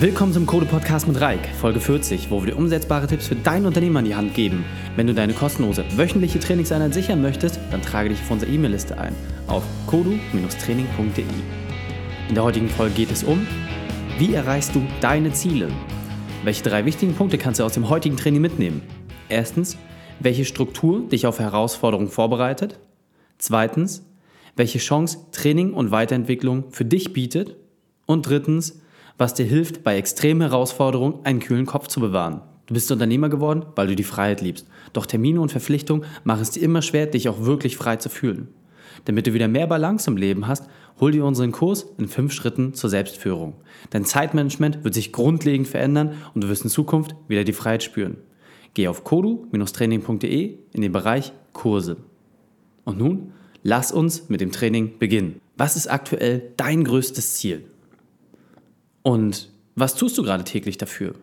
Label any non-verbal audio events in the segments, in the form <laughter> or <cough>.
Willkommen zum Code Podcast mit Reik, Folge 40, wo wir dir umsetzbare Tipps für dein Unternehmen an die Hand geben. Wenn du deine kostenlose wöchentliche Trainingseinheit sichern möchtest, dann trage dich auf unsere E-Mail-Liste ein auf kodu-training.de. In der heutigen Folge geht es um, wie erreichst du deine Ziele? Welche drei wichtigen Punkte kannst du aus dem heutigen Training mitnehmen? Erstens, welche Struktur dich auf Herausforderungen vorbereitet? Zweitens, welche Chance Training und Weiterentwicklung für dich bietet? Und drittens, was dir hilft, bei extremen Herausforderungen einen kühlen Kopf zu bewahren. Du bist Unternehmer geworden, weil du die Freiheit liebst. Doch Termine und Verpflichtungen machen es dir immer schwer, dich auch wirklich frei zu fühlen. Damit du wieder mehr Balance im Leben hast, hol dir unseren Kurs in fünf Schritten zur Selbstführung. Dein Zeitmanagement wird sich grundlegend verändern und du wirst in Zukunft wieder die Freiheit spüren. Geh auf kodu-training.de in den Bereich Kurse. Und nun, lass uns mit dem Training beginnen. Was ist aktuell dein größtes Ziel? Und was tust du gerade täglich dafür?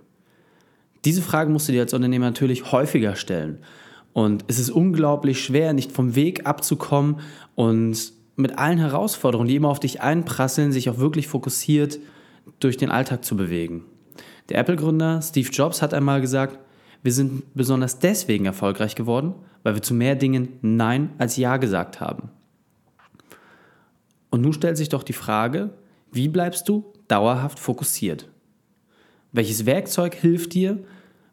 Diese Frage musst du dir als Unternehmer natürlich häufiger stellen. Und es ist unglaublich schwer, nicht vom Weg abzukommen und mit allen Herausforderungen, die immer auf dich einprasseln, sich auch wirklich fokussiert durch den Alltag zu bewegen. Der Apple-Gründer Steve Jobs hat einmal gesagt, wir sind besonders deswegen erfolgreich geworden, weil wir zu mehr Dingen Nein als Ja gesagt haben. Und nun stellt sich doch die Frage, wie bleibst du dauerhaft fokussiert? Welches Werkzeug hilft dir,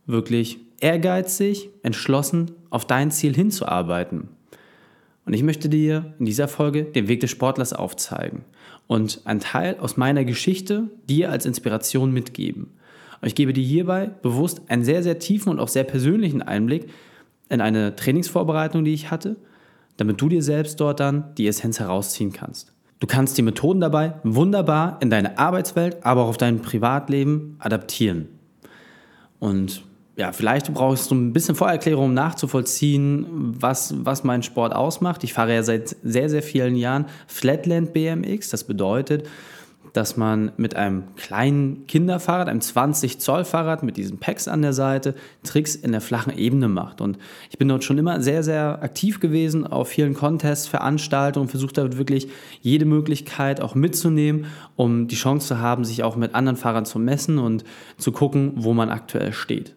wirklich ehrgeizig, entschlossen auf dein Ziel hinzuarbeiten? Und ich möchte dir in dieser Folge den Weg des Sportlers aufzeigen und einen Teil aus meiner Geschichte dir als Inspiration mitgeben. Und ich gebe dir hierbei bewusst einen sehr, sehr tiefen und auch sehr persönlichen Einblick in eine Trainingsvorbereitung, die ich hatte, damit du dir selbst dort dann die Essenz herausziehen kannst. Du kannst die Methoden dabei wunderbar in deine Arbeitswelt, aber auch auf dein Privatleben adaptieren. Und ja, vielleicht brauchst du ein bisschen Vorerklärung, um nachzuvollziehen, was, was mein Sport ausmacht. Ich fahre ja seit sehr, sehr vielen Jahren Flatland BMX. Das bedeutet, dass man mit einem kleinen Kinderfahrrad, einem 20 Zoll Fahrrad mit diesen Packs an der Seite Tricks in der flachen Ebene macht. Und ich bin dort schon immer sehr, sehr aktiv gewesen auf vielen Contests, Veranstaltungen, versucht damit wirklich jede Möglichkeit auch mitzunehmen, um die Chance zu haben, sich auch mit anderen Fahrern zu messen und zu gucken, wo man aktuell steht.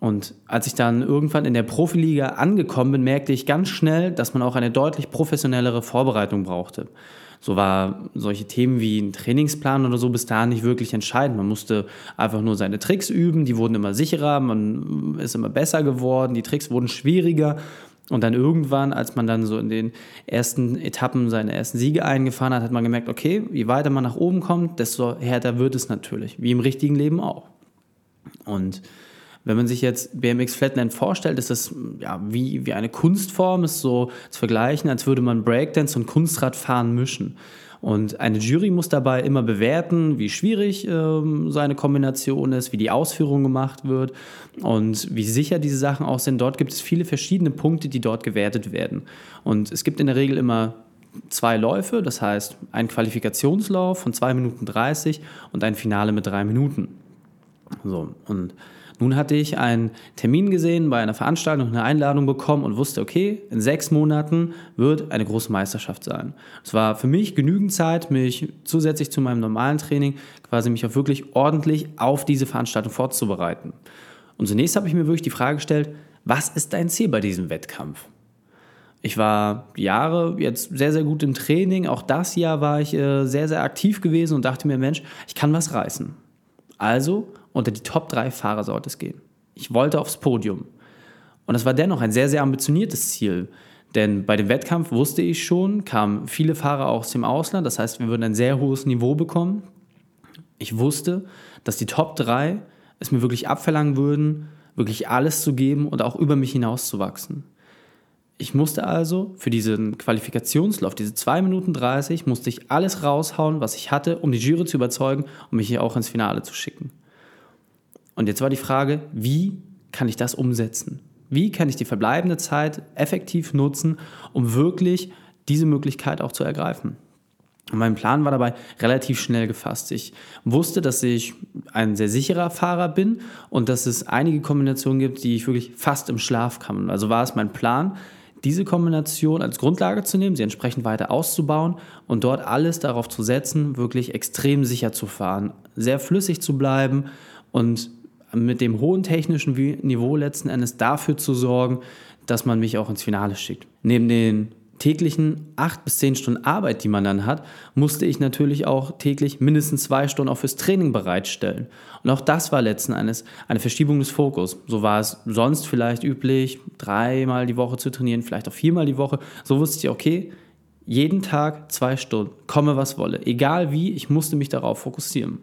Und als ich dann irgendwann in der Profiliga angekommen bin, merkte ich ganz schnell, dass man auch eine deutlich professionellere Vorbereitung brauchte. So war solche Themen wie ein Trainingsplan oder so bis dahin nicht wirklich entscheidend. Man musste einfach nur seine Tricks üben, die wurden immer sicherer, man ist immer besser geworden, die Tricks wurden schwieriger. Und dann irgendwann, als man dann so in den ersten Etappen seine ersten Siege eingefahren hat, hat man gemerkt, okay, je weiter man nach oben kommt, desto härter wird es natürlich, wie im richtigen Leben auch. Und wenn man sich jetzt BMX Flatland vorstellt, ist das ja, wie, wie eine Kunstform, ist so zu vergleichen, als würde man Breakdance und Kunstradfahren mischen. Und eine Jury muss dabei immer bewerten, wie schwierig ähm, seine Kombination ist, wie die Ausführung gemacht wird und wie sicher diese Sachen auch sind. Dort gibt es viele verschiedene Punkte, die dort gewertet werden. Und es gibt in der Regel immer zwei Läufe, das heißt ein Qualifikationslauf von 2 Minuten 30 und ein Finale mit 3 Minuten. So, und nun hatte ich einen Termin gesehen bei einer Veranstaltung, eine Einladung bekommen und wusste, okay, in sechs Monaten wird eine große Meisterschaft sein. Es war für mich genügend Zeit, mich zusätzlich zu meinem normalen Training quasi mich auch wirklich ordentlich auf diese Veranstaltung vorzubereiten. Und zunächst habe ich mir wirklich die Frage gestellt, was ist dein Ziel bei diesem Wettkampf? Ich war Jahre jetzt sehr, sehr gut im Training. Auch das Jahr war ich äh, sehr, sehr aktiv gewesen und dachte mir, Mensch, ich kann was reißen. Also unter die Top 3 Fahrer sollte es gehen. Ich wollte aufs Podium. Und das war dennoch ein sehr, sehr ambitioniertes Ziel. Denn bei dem Wettkampf wusste ich schon, kamen viele Fahrer aus dem Ausland. Das heißt, wir würden ein sehr hohes Niveau bekommen. Ich wusste, dass die Top 3 es mir wirklich abverlangen würden, wirklich alles zu geben und auch über mich hinaus zu wachsen. Ich musste also für diesen Qualifikationslauf, diese 2 Minuten 30, musste ich alles raushauen, was ich hatte, um die Jury zu überzeugen, um mich hier auch ins Finale zu schicken. Und jetzt war die Frage, wie kann ich das umsetzen? Wie kann ich die verbleibende Zeit effektiv nutzen, um wirklich diese Möglichkeit auch zu ergreifen? Und mein Plan war dabei relativ schnell gefasst. Ich wusste, dass ich ein sehr sicherer Fahrer bin und dass es einige Kombinationen gibt, die ich wirklich fast im Schlaf kann. Also war es mein Plan, diese Kombination als Grundlage zu nehmen, sie entsprechend weiter auszubauen und dort alles darauf zu setzen, wirklich extrem sicher zu fahren, sehr flüssig zu bleiben und mit dem hohen technischen Niveau letzten Endes dafür zu sorgen, dass man mich auch ins Finale schickt. Neben den täglichen acht bis zehn Stunden Arbeit, die man dann hat, musste ich natürlich auch täglich mindestens zwei Stunden auch fürs Training bereitstellen. Und auch das war letzten Endes eine Verschiebung des Fokus. So war es sonst vielleicht üblich, dreimal die Woche zu trainieren, vielleicht auch viermal die Woche. So wusste ich, okay, jeden Tag zwei Stunden, komme was wolle. Egal wie, ich musste mich darauf fokussieren.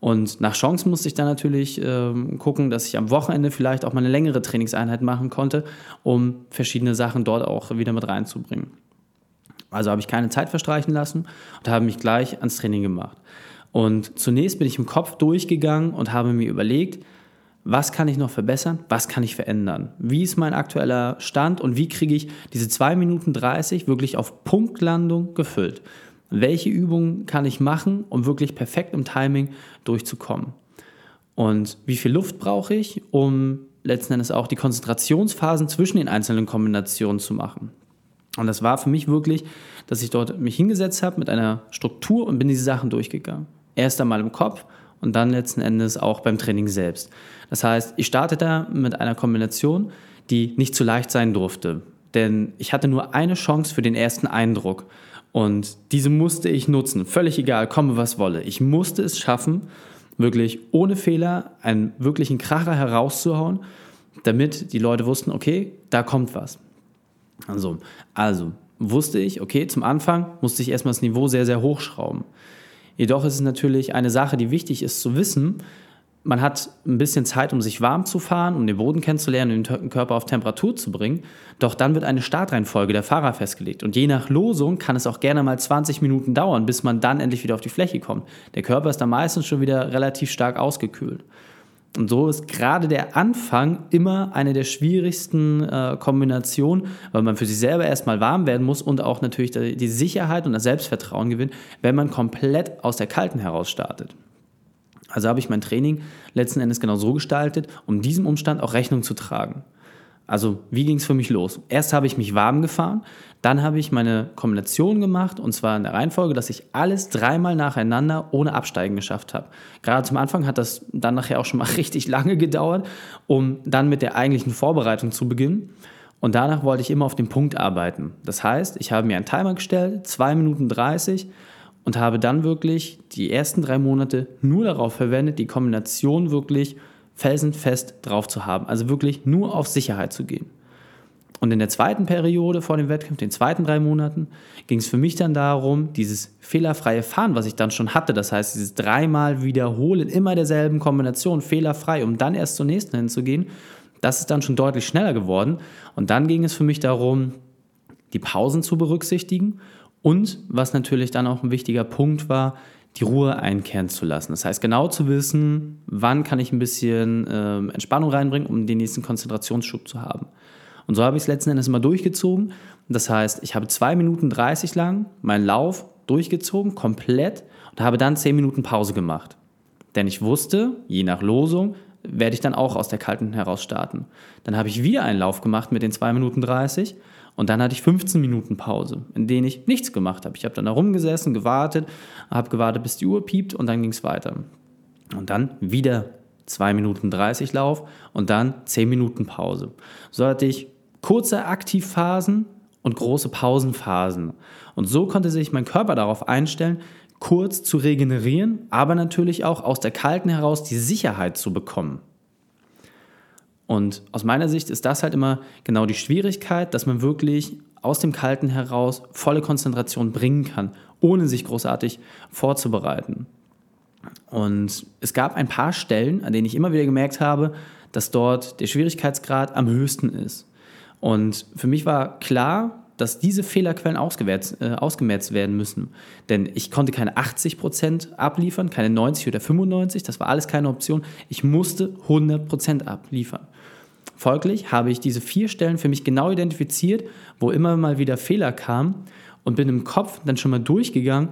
Und nach Chance musste ich dann natürlich ähm, gucken, dass ich am Wochenende vielleicht auch mal eine längere Trainingseinheit machen konnte, um verschiedene Sachen dort auch wieder mit reinzubringen. Also habe ich keine Zeit verstreichen lassen und habe mich gleich ans Training gemacht. Und zunächst bin ich im Kopf durchgegangen und habe mir überlegt, was kann ich noch verbessern, was kann ich verändern, wie ist mein aktueller Stand und wie kriege ich diese 2 Minuten 30 wirklich auf Punktlandung gefüllt welche Übungen kann ich machen, um wirklich perfekt im Timing durchzukommen. Und wie viel Luft brauche ich, um letzten Endes auch die Konzentrationsphasen zwischen den einzelnen Kombinationen zu machen. Und das war für mich wirklich, dass ich dort mich hingesetzt habe mit einer Struktur und bin diese Sachen durchgegangen. Erst einmal im Kopf und dann letzten Endes auch beim Training selbst. Das heißt, ich startete mit einer Kombination, die nicht zu leicht sein durfte. Denn ich hatte nur eine Chance für den ersten Eindruck. Und diese musste ich nutzen, völlig egal, komme was wolle. Ich musste es schaffen, wirklich ohne Fehler einen wirklichen Kracher herauszuhauen, damit die Leute wussten, okay, da kommt was. Also, also wusste ich, okay, zum Anfang musste ich erstmal das Niveau sehr, sehr hochschrauben. Jedoch ist es natürlich eine Sache, die wichtig ist zu wissen, man hat ein bisschen Zeit, um sich warm zu fahren, um den Boden kennenzulernen, um den Körper auf Temperatur zu bringen. Doch dann wird eine Startreihenfolge der Fahrer festgelegt. Und je nach Losung kann es auch gerne mal 20 Minuten dauern, bis man dann endlich wieder auf die Fläche kommt. Der Körper ist dann meistens schon wieder relativ stark ausgekühlt. Und so ist gerade der Anfang immer eine der schwierigsten äh, Kombinationen, weil man für sich selber erstmal warm werden muss und auch natürlich die Sicherheit und das Selbstvertrauen gewinnt, wenn man komplett aus der Kalten heraus startet. Also habe ich mein Training letzten Endes genau so gestaltet, um diesem Umstand auch Rechnung zu tragen. Also wie ging es für mich los? Erst habe ich mich warm gefahren, dann habe ich meine Kombination gemacht und zwar in der Reihenfolge, dass ich alles dreimal nacheinander ohne Absteigen geschafft habe. Gerade zum Anfang hat das dann nachher auch schon mal <laughs> richtig lange gedauert, um dann mit der eigentlichen Vorbereitung zu beginnen. Und danach wollte ich immer auf den Punkt arbeiten. Das heißt, ich habe mir einen Timer gestellt, 2 Minuten 30 und habe dann wirklich die ersten drei Monate nur darauf verwendet, die Kombination wirklich felsenfest drauf zu haben. Also wirklich nur auf Sicherheit zu gehen. Und in der zweiten Periode vor dem Wettkampf, den zweiten drei Monaten, ging es für mich dann darum, dieses fehlerfreie Fahren, was ich dann schon hatte, das heißt dieses dreimal wiederholen immer derselben Kombination, fehlerfrei, um dann erst zur nächsten hinzugehen, das ist dann schon deutlich schneller geworden. Und dann ging es für mich darum, die Pausen zu berücksichtigen und was natürlich dann auch ein wichtiger Punkt war, die Ruhe einkehren zu lassen. Das heißt, genau zu wissen, wann kann ich ein bisschen äh, Entspannung reinbringen, um den nächsten Konzentrationsschub zu haben. Und so habe ich es letzten Endes immer durchgezogen. Das heißt, ich habe 2 Minuten 30 lang meinen Lauf durchgezogen, komplett, und habe dann 10 Minuten Pause gemacht. Denn ich wusste, je nach Losung, werde ich dann auch aus der Kalten heraus starten. Dann habe ich wieder einen Lauf gemacht mit den 2 Minuten 30 und dann hatte ich 15 Minuten Pause, in denen ich nichts gemacht habe. Ich habe dann da rumgesessen, gewartet, habe gewartet, bis die Uhr piept und dann ging es weiter. Und dann wieder 2 Minuten 30 Lauf und dann 10 Minuten Pause. So hatte ich kurze Aktivphasen und große Pausenphasen. Und so konnte sich mein Körper darauf einstellen, kurz zu regenerieren, aber natürlich auch aus der Kalten heraus die Sicherheit zu bekommen. Und aus meiner Sicht ist das halt immer genau die Schwierigkeit, dass man wirklich aus dem Kalten heraus volle Konzentration bringen kann, ohne sich großartig vorzubereiten. Und es gab ein paar Stellen, an denen ich immer wieder gemerkt habe, dass dort der Schwierigkeitsgrad am höchsten ist. Und für mich war klar, dass diese Fehlerquellen ausgemerzt, äh, ausgemerzt werden müssen. Denn ich konnte keine 80% abliefern, keine 90 oder 95%, das war alles keine Option. Ich musste 100% abliefern. Folglich habe ich diese vier Stellen für mich genau identifiziert, wo immer mal wieder Fehler kamen und bin im Kopf dann schon mal durchgegangen,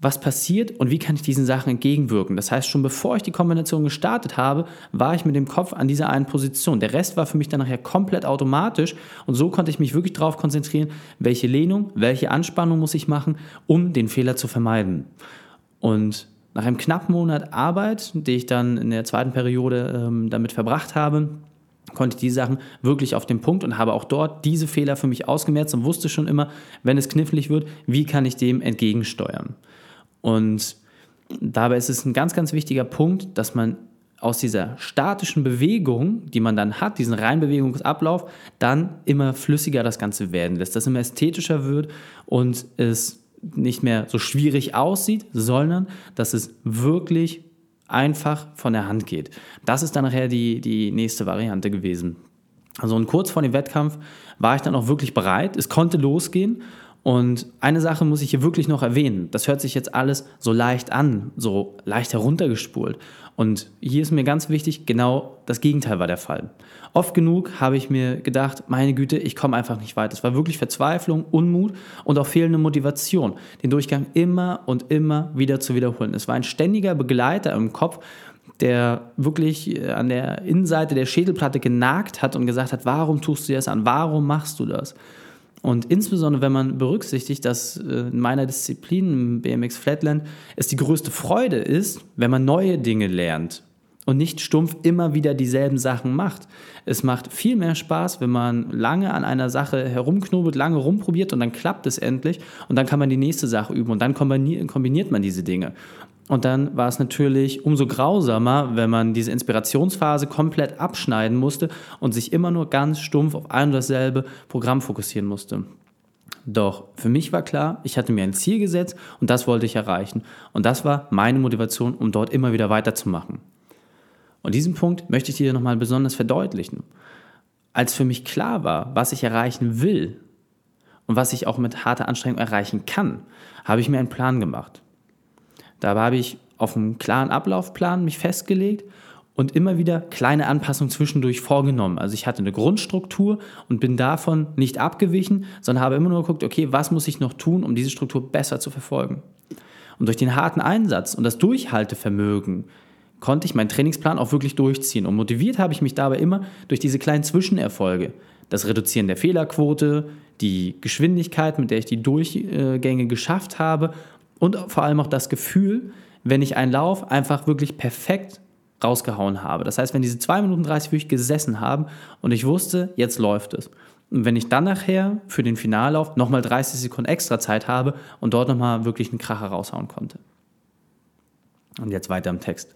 was passiert und wie kann ich diesen Sachen entgegenwirken. Das heißt, schon bevor ich die Kombination gestartet habe, war ich mit dem Kopf an dieser einen Position. Der Rest war für mich dann nachher komplett automatisch und so konnte ich mich wirklich darauf konzentrieren, welche Lehnung, welche Anspannung muss ich machen, um den Fehler zu vermeiden. Und nach einem knappen Monat Arbeit, die ich dann in der zweiten Periode ähm, damit verbracht habe, konnte die Sachen wirklich auf den Punkt und habe auch dort diese Fehler für mich ausgemerzt und wusste schon immer, wenn es knifflig wird, wie kann ich dem entgegensteuern. Und dabei ist es ein ganz, ganz wichtiger Punkt, dass man aus dieser statischen Bewegung, die man dann hat, diesen reinen Bewegungsablauf, dann immer flüssiger das Ganze werden lässt, dass es immer ästhetischer wird und es nicht mehr so schwierig aussieht, sondern dass es wirklich einfach von der Hand geht. Das ist dann nachher die, die nächste Variante gewesen. Also und kurz vor dem Wettkampf war ich dann auch wirklich bereit. Es konnte losgehen und eine Sache muss ich hier wirklich noch erwähnen. Das hört sich jetzt alles so leicht an, so leicht heruntergespult. Und hier ist mir ganz wichtig, genau das Gegenteil war der Fall. Oft genug habe ich mir gedacht, meine Güte, ich komme einfach nicht weiter. Es war wirklich Verzweiflung, Unmut und auch fehlende Motivation, den Durchgang immer und immer wieder zu wiederholen. Es war ein ständiger Begleiter im Kopf, der wirklich äh, an der Innenseite der Schädelplatte genagt hat und gesagt hat, warum tust du das an? Warum machst du das? Und insbesondere, wenn man berücksichtigt, dass äh, in meiner Disziplin, BMX Flatland, es die größte Freude ist, wenn man neue Dinge lernt und nicht stumpf immer wieder dieselben Sachen macht. Es macht viel mehr Spaß, wenn man lange an einer Sache herumknobelt, lange rumprobiert und dann klappt es endlich und dann kann man die nächste Sache üben und dann kombiniert man diese Dinge. Und dann war es natürlich umso grausamer, wenn man diese Inspirationsphase komplett abschneiden musste und sich immer nur ganz stumpf auf ein und dasselbe Programm fokussieren musste. Doch für mich war klar, ich hatte mir ein Ziel gesetzt und das wollte ich erreichen. Und das war meine Motivation, um dort immer wieder weiterzumachen. Und diesen Punkt möchte ich dir nochmal besonders verdeutlichen. Als für mich klar war, was ich erreichen will und was ich auch mit harter Anstrengung erreichen kann, habe ich mir einen Plan gemacht. Da habe ich auf einen klaren Ablaufplan mich festgelegt und immer wieder kleine Anpassungen zwischendurch vorgenommen. Also ich hatte eine Grundstruktur und bin davon nicht abgewichen, sondern habe immer nur geguckt, okay, was muss ich noch tun, um diese Struktur besser zu verfolgen. Und durch den harten Einsatz und das Durchhaltevermögen konnte ich meinen Trainingsplan auch wirklich durchziehen. Und motiviert habe ich mich dabei immer durch diese kleinen Zwischenerfolge. Das Reduzieren der Fehlerquote, die Geschwindigkeit, mit der ich die Durchgänge geschafft habe und vor allem auch das Gefühl, wenn ich einen Lauf einfach wirklich perfekt rausgehauen habe. Das heißt, wenn diese 2 Minuten 30 wirklich gesessen haben und ich wusste, jetzt läuft es. Und wenn ich dann nachher für den Finallauf nochmal 30 Sekunden extra Zeit habe und dort nochmal wirklich einen Kracher raushauen konnte. Und jetzt weiter im Text.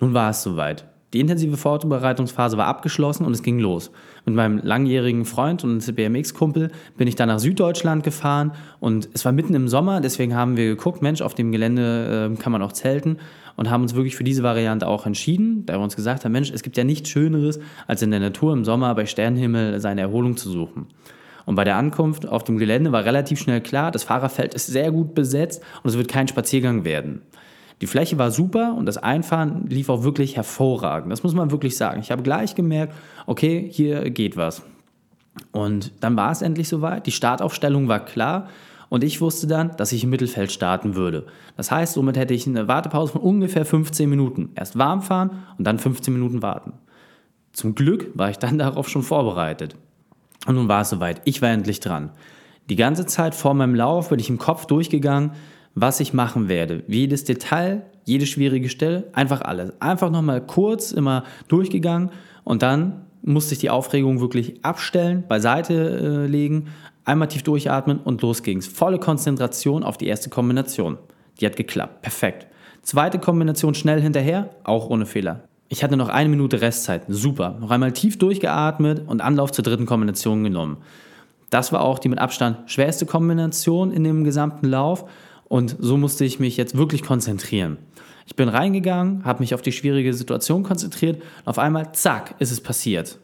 Nun war es soweit. Die intensive Vorbereitungsphase war abgeschlossen und es ging los. Mit meinem langjährigen Freund und BMX-Kumpel bin ich dann nach Süddeutschland gefahren und es war mitten im Sommer, deswegen haben wir geguckt, Mensch, auf dem Gelände äh, kann man auch zelten und haben uns wirklich für diese Variante auch entschieden, da wir uns gesagt haben, Mensch, es gibt ja nichts Schöneres, als in der Natur im Sommer bei Sternenhimmel seine Erholung zu suchen. Und bei der Ankunft auf dem Gelände war relativ schnell klar, das Fahrerfeld ist sehr gut besetzt und es wird kein Spaziergang werden. Die Fläche war super und das Einfahren lief auch wirklich hervorragend. Das muss man wirklich sagen. Ich habe gleich gemerkt, okay, hier geht was. Und dann war es endlich soweit. Die Startaufstellung war klar. Und ich wusste dann, dass ich im Mittelfeld starten würde. Das heißt, somit hätte ich eine Wartepause von ungefähr 15 Minuten. Erst warm fahren und dann 15 Minuten warten. Zum Glück war ich dann <laughs> darauf schon vorbereitet. Und nun war es soweit. Ich war endlich dran. Die ganze Zeit vor meinem Lauf bin ich im Kopf durchgegangen, was ich machen werde. Jedes Detail, jede schwierige Stelle, einfach alles. Einfach nochmal kurz immer durchgegangen und dann musste ich die Aufregung wirklich abstellen, beiseite äh, legen, einmal tief durchatmen und los ging's. Volle Konzentration auf die erste Kombination. Die hat geklappt. Perfekt. Zweite Kombination schnell hinterher, auch ohne Fehler. Ich hatte noch eine Minute Restzeit. Super. Noch einmal tief durchgeatmet und Anlauf zur dritten Kombination genommen. Das war auch die mit Abstand schwerste Kombination in dem gesamten Lauf und so musste ich mich jetzt wirklich konzentrieren. Ich bin reingegangen, habe mich auf die schwierige Situation konzentriert und auf einmal, zack, ist es passiert.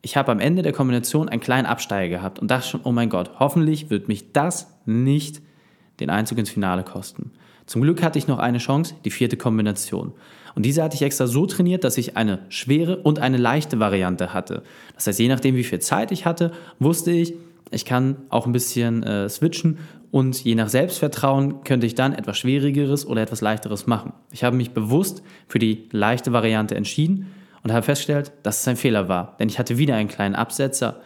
Ich habe am Ende der Kombination einen kleinen Absteiger gehabt und dachte schon, oh mein Gott, hoffentlich wird mich das nicht den Einzug ins Finale kosten. Zum Glück hatte ich noch eine Chance, die vierte Kombination. Und diese hatte ich extra so trainiert, dass ich eine schwere und eine leichte Variante hatte. Das heißt, je nachdem, wie viel Zeit ich hatte, wusste ich, ich kann auch ein bisschen äh, switchen und je nach Selbstvertrauen könnte ich dann etwas Schwierigeres oder etwas Leichteres machen. Ich habe mich bewusst für die leichte Variante entschieden und habe festgestellt, dass es ein Fehler war, denn ich hatte wieder einen kleinen Absetzer.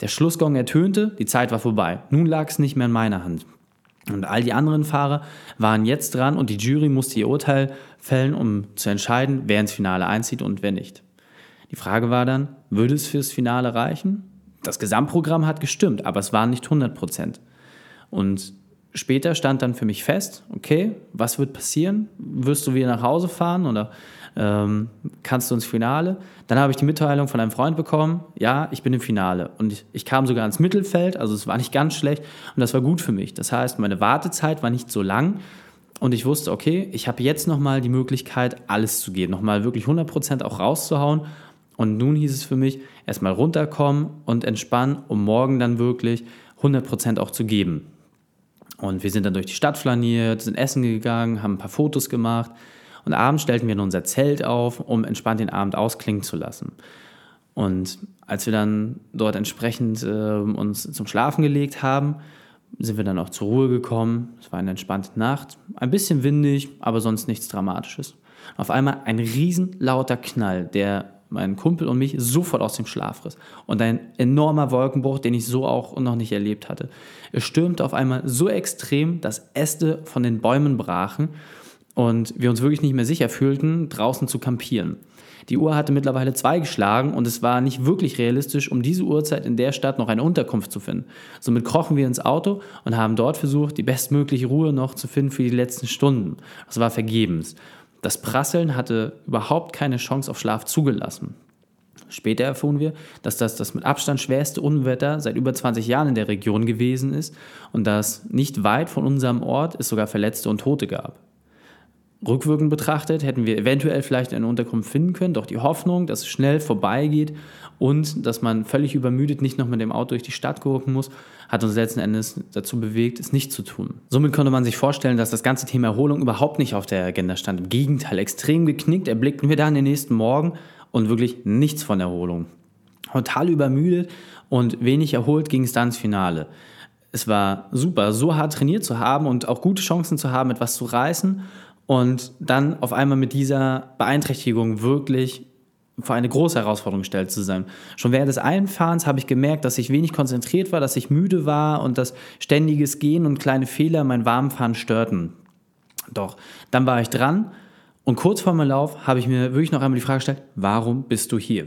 Der Schlussgong ertönte, die Zeit war vorbei. Nun lag es nicht mehr in meiner Hand. Und all die anderen Fahrer waren jetzt dran und die Jury musste ihr Urteil fällen, um zu entscheiden, wer ins Finale einzieht und wer nicht. Die Frage war dann, würde es fürs Finale reichen? Das Gesamtprogramm hat gestimmt, aber es waren nicht 100 Prozent. Und später stand dann für mich fest, okay, was wird passieren? Wirst du wieder nach Hause fahren oder ähm, kannst du ins Finale? Dann habe ich die Mitteilung von einem Freund bekommen, ja, ich bin im Finale. Und ich, ich kam sogar ins Mittelfeld, also es war nicht ganz schlecht und das war gut für mich. Das heißt, meine Wartezeit war nicht so lang und ich wusste, okay, ich habe jetzt nochmal die Möglichkeit, alles zu geben, nochmal wirklich 100% auch rauszuhauen. Und nun hieß es für mich, erstmal runterkommen und entspannen, um morgen dann wirklich 100% auch zu geben. Und wir sind dann durch die Stadt flaniert, sind essen gegangen, haben ein paar Fotos gemacht und abends stellten wir in unser Zelt auf, um entspannt den Abend ausklingen zu lassen. Und als wir dann dort entsprechend äh, uns zum Schlafen gelegt haben, sind wir dann auch zur Ruhe gekommen. Es war eine entspannte Nacht, ein bisschen windig, aber sonst nichts Dramatisches. Auf einmal ein riesenlauter Knall, der meinen Kumpel und mich sofort aus dem Schlaf riss. Und ein enormer Wolkenbruch, den ich so auch noch nicht erlebt hatte. Es stürmte auf einmal so extrem, dass Äste von den Bäumen brachen und wir uns wirklich nicht mehr sicher fühlten, draußen zu kampieren. Die Uhr hatte mittlerweile zwei geschlagen und es war nicht wirklich realistisch, um diese Uhrzeit in der Stadt noch eine Unterkunft zu finden. Somit krochen wir ins Auto und haben dort versucht, die bestmögliche Ruhe noch zu finden für die letzten Stunden. Das war vergebens. Das Prasseln hatte überhaupt keine Chance auf Schlaf zugelassen. Später erfuhren wir, dass das das mit Abstand schwerste Unwetter seit über 20 Jahren in der Region gewesen ist und dass nicht weit von unserem Ort es sogar Verletzte und Tote gab. Rückwirkend betrachtet hätten wir eventuell vielleicht eine Unterkunft finden können, doch die Hoffnung, dass es schnell vorbeigeht und dass man völlig übermüdet nicht noch mit dem Auto durch die Stadt gucken muss, hat uns letzten Endes dazu bewegt, es nicht zu tun. Somit konnte man sich vorstellen, dass das ganze Thema Erholung überhaupt nicht auf der Agenda stand. Im Gegenteil, extrem geknickt erblickten wir dann den nächsten Morgen und wirklich nichts von Erholung. Total übermüdet und wenig erholt ging es dann ins Finale. Es war super, so hart trainiert zu haben und auch gute Chancen zu haben, etwas zu reißen und dann auf einmal mit dieser Beeinträchtigung wirklich vor eine große Herausforderung gestellt zu sein. Schon während des Einfahrens habe ich gemerkt, dass ich wenig konzentriert war, dass ich müde war und dass ständiges Gehen und kleine Fehler mein Warmfahren störten. Doch dann war ich dran und kurz vor meinem Lauf habe ich mir wirklich noch einmal die Frage gestellt, warum bist du hier?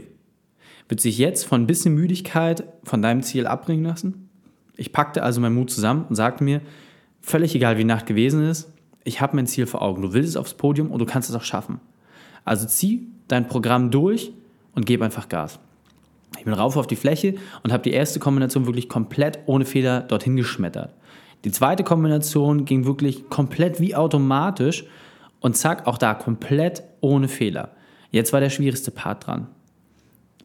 Wird sich jetzt von ein bisschen Müdigkeit von deinem Ziel abbringen lassen? Ich packte also meinen Mut zusammen und sagte mir, völlig egal wie die Nacht gewesen ist, ich habe mein Ziel vor Augen. Du willst es aufs Podium und du kannst es auch schaffen. Also zieh dein Programm durch und gib einfach Gas. Ich bin rauf auf die Fläche und habe die erste Kombination wirklich komplett ohne Fehler dorthin geschmettert. Die zweite Kombination ging wirklich komplett wie automatisch und zack, auch da komplett ohne Fehler. Jetzt war der schwierigste Part dran.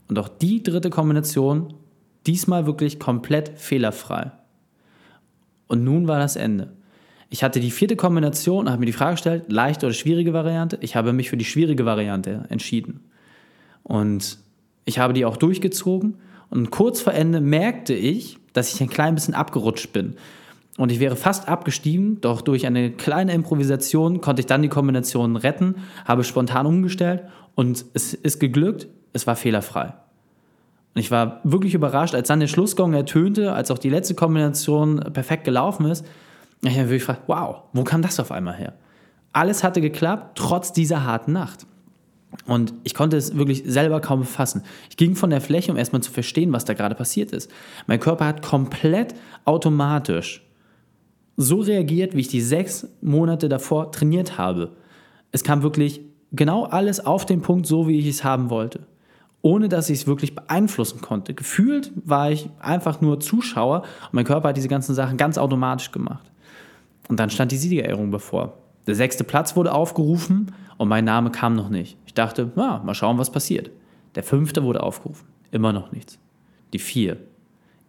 Und auch die dritte Kombination, diesmal wirklich komplett fehlerfrei. Und nun war das Ende. Ich hatte die vierte Kombination und habe mir die Frage gestellt, leichte oder schwierige Variante. Ich habe mich für die schwierige Variante entschieden. Und ich habe die auch durchgezogen. Und kurz vor Ende merkte ich, dass ich ein klein bisschen abgerutscht bin. Und ich wäre fast abgestiegen, doch durch eine kleine Improvisation konnte ich dann die Kombination retten, habe spontan umgestellt und es ist geglückt, es war fehlerfrei. Und ich war wirklich überrascht, als dann der Schlussgong ertönte, als auch die letzte Kombination perfekt gelaufen ist, ich habe wirklich gefragt, wow, wo kam das auf einmal her? Alles hatte geklappt, trotz dieser harten Nacht. Und ich konnte es wirklich selber kaum fassen. Ich ging von der Fläche, um erstmal zu verstehen, was da gerade passiert ist. Mein Körper hat komplett automatisch so reagiert, wie ich die sechs Monate davor trainiert habe. Es kam wirklich genau alles auf den Punkt, so wie ich es haben wollte. Ohne dass ich es wirklich beeinflussen konnte. Gefühlt war ich einfach nur Zuschauer und mein Körper hat diese ganzen Sachen ganz automatisch gemacht. Und dann stand die Siegerehrung bevor. Der sechste Platz wurde aufgerufen und mein Name kam noch nicht. Ich dachte, ja, mal schauen, was passiert. Der fünfte wurde aufgerufen. Immer noch nichts. Die vier.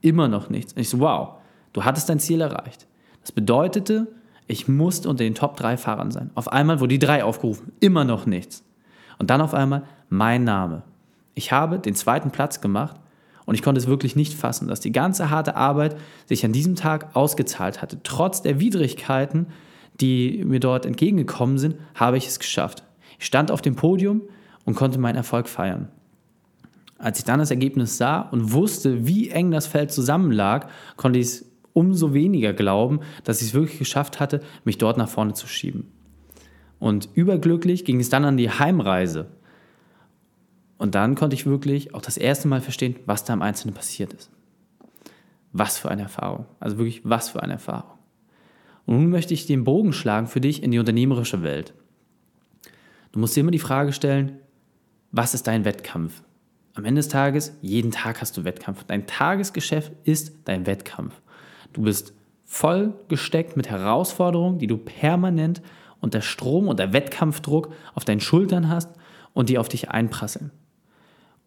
Immer noch nichts. Und ich so, wow, du hattest dein Ziel erreicht. Das bedeutete, ich musste unter den Top drei Fahrern sein. Auf einmal wurde die drei aufgerufen. Immer noch nichts. Und dann auf einmal mein Name. Ich habe den zweiten Platz gemacht Und ich konnte es wirklich nicht fassen, dass die ganze harte Arbeit sich an diesem Tag ausgezahlt hatte. Trotz der Widrigkeiten, die mir dort entgegengekommen sind, habe ich es geschafft. Ich stand auf dem Podium und konnte meinen Erfolg feiern. Als ich dann das Ergebnis sah und wusste, wie eng das Feld zusammenlag, konnte ich es umso weniger glauben, dass ich es wirklich geschafft hatte, mich dort nach vorne zu schieben. Und überglücklich ging es dann an die Heimreise. Und dann konnte ich wirklich auch das erste Mal verstehen, was da im Einzelnen passiert ist. Was für eine Erfahrung. Also wirklich, was für eine Erfahrung. Und nun möchte ich den Bogen schlagen für dich in die unternehmerische Welt. Du musst dir immer die Frage stellen, was ist dein Wettkampf? Am Ende des Tages, jeden Tag hast du Wettkampf. Dein Tagesgeschäft ist dein Wettkampf. Du bist voll gesteckt mit Herausforderungen, die du permanent unter Strom, unter Wettkampfdruck auf deinen Schultern hast und die auf dich einprasseln.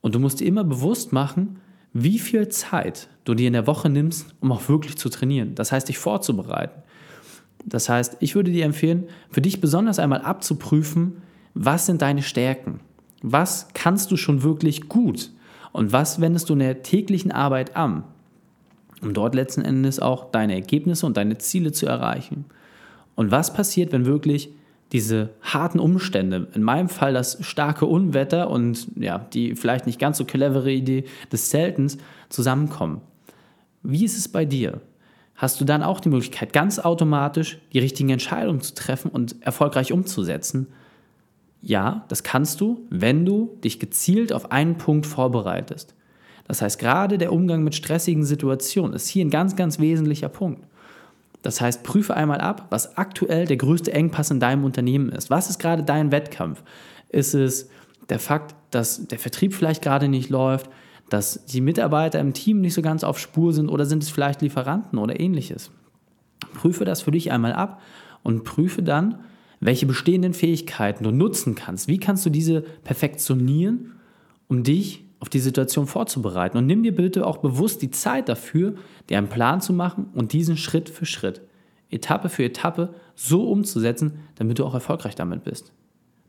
Und du musst dir immer bewusst machen, wie viel Zeit du dir in der Woche nimmst, um auch wirklich zu trainieren. Das heißt, dich vorzubereiten. Das heißt, ich würde dir empfehlen, für dich besonders einmal abzuprüfen, was sind deine Stärken? Was kannst du schon wirklich gut? Und was wendest du in der täglichen Arbeit an? Um dort letzten Endes auch deine Ergebnisse und deine Ziele zu erreichen. Und was passiert, wenn wirklich diese harten Umstände, in meinem Fall das starke Unwetter und ja, die vielleicht nicht ganz so clevere Idee des Zeltens zusammenkommen? Wie ist es bei dir? Hast du dann auch die Möglichkeit, ganz automatisch die richtigen Entscheidungen zu treffen und erfolgreich umzusetzen? Ja, das kannst du, wenn du dich gezielt auf einen Punkt vorbereitest. Das heißt, gerade der Umgang mit stressigen Situationen ist hier ein ganz, ganz wesentlicher Punkt. Das heißt, prüfe einmal ab, was aktuell der größte Engpass in deinem Unternehmen ist. Was ist gerade dein Wettkampf? Ist es der Fakt, dass der Vertrieb vielleicht gerade nicht läuft, dass die Mitarbeiter im Team nicht so ganz auf Spur sind oder sind es vielleicht Lieferanten oder ähnliches? Prüfe das für dich einmal ab und prüfe dann, welche bestehenden Fähigkeiten du nutzen kannst. Wie kannst du diese perfektionieren, um dich auf die Situation vorzubereiten? Und nimm dir bitte auch bewusst die Zeit dafür, dir einen Plan zu machen und diesen Schritt für Schritt, Etappe für Etappe so umzusetzen, damit du auch erfolgreich damit bist.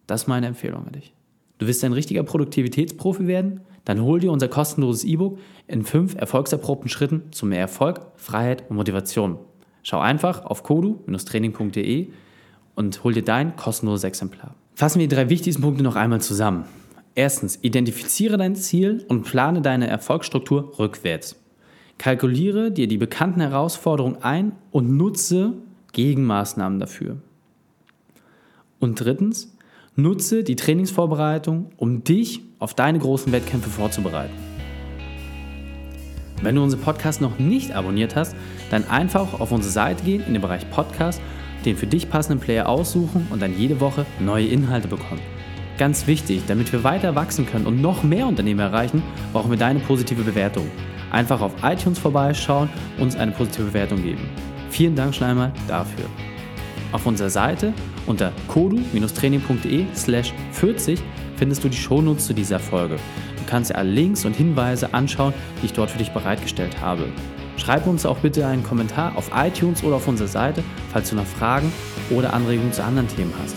Das ist meine Empfehlung an dich. Du willst ein richtiger Produktivitätsprofi werden? Dann hol dir unser kostenloses E-Book in fünf erfolgserprobten Schritten zu mehr Erfolg, Freiheit und Motivation. Schau einfach auf kodu-training.de und hol dir dein kostenloses Exemplar. Fassen wir die drei wichtigsten Punkte noch einmal zusammen. Erstens, identifiziere dein Ziel und plane deine Erfolgsstruktur rückwärts. Kalkuliere dir die bekannten Herausforderungen ein und nutze Gegenmaßnahmen dafür. Und drittens, nutze die Trainingsvorbereitung, um dich auf deine großen Wettkämpfe vorzubereiten. Wenn du unseren Podcast noch nicht abonniert hast, dann einfach auf unsere Seite gehen in den Bereich Podcast den für dich passenden Player aussuchen und dann jede Woche neue Inhalte bekommen. Ganz wichtig, damit wir weiter wachsen können und noch mehr Unternehmen erreichen, brauchen wir deine positive Bewertung. Einfach auf iTunes vorbeischauen, uns eine positive Bewertung geben. Vielen Dank schon einmal dafür. Auf unserer Seite unter kodu-training.de slash 40 findest du die Shownotes zu dieser Folge. Du kannst dir alle Links und Hinweise anschauen, die ich dort für dich bereitgestellt habe. Schreib uns auch bitte einen Kommentar auf iTunes oder auf unserer Seite, falls du noch Fragen oder Anregungen zu anderen Themen hast.